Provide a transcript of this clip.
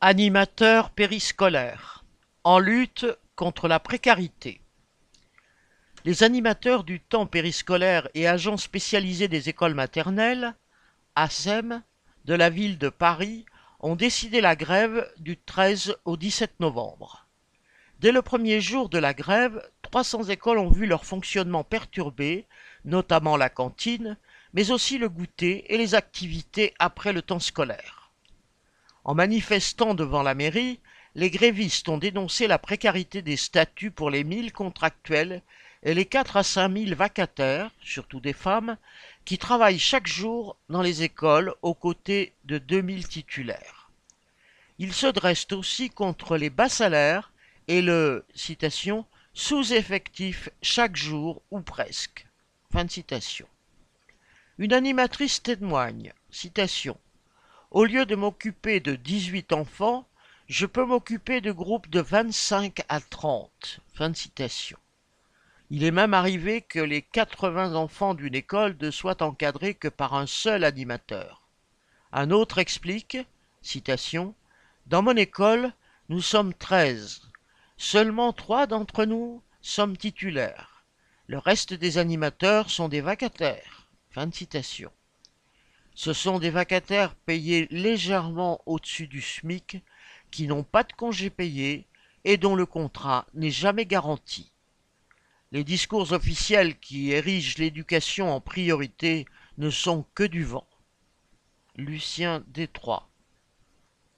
Animateurs périscolaires en lutte contre la précarité. Les animateurs du temps périscolaire et agents spécialisés des écoles maternelles, ASEM, de la ville de Paris ont décidé la grève du 13 au 17 novembre. Dès le premier jour de la grève, 300 écoles ont vu leur fonctionnement perturbé, notamment la cantine, mais aussi le goûter et les activités après le temps scolaire. En manifestant devant la mairie, les grévistes ont dénoncé la précarité des statuts pour les 1000 contractuels et les 4 à 5 000 vacataires, surtout des femmes, qui travaillent chaque jour dans les écoles aux côtés de 2000 titulaires. Ils se dressent aussi contre les bas salaires et le sous-effectif chaque jour ou presque. Une animatrice témoigne, Au lieu de m'occuper de 18 enfants, je peux m'occuper de groupes de 25 à 30. Fin de citation. Il est même arrivé que les 80 enfants d'une école ne soient encadrés que par un seul animateur. Un autre explique, citation, Dans mon école, nous sommes 13. Seulement trois d'entre nous sommes titulaires. Le reste des animateurs sont des vacataires. Ce sont des vacataires payés légèrement au-dessus du SMIC, qui n'ont pas de congés payés et dont le contrat n'est jamais garanti. Les discours officiels qui érigent l'éducation en priorité ne sont que du vent. Lucien Détroit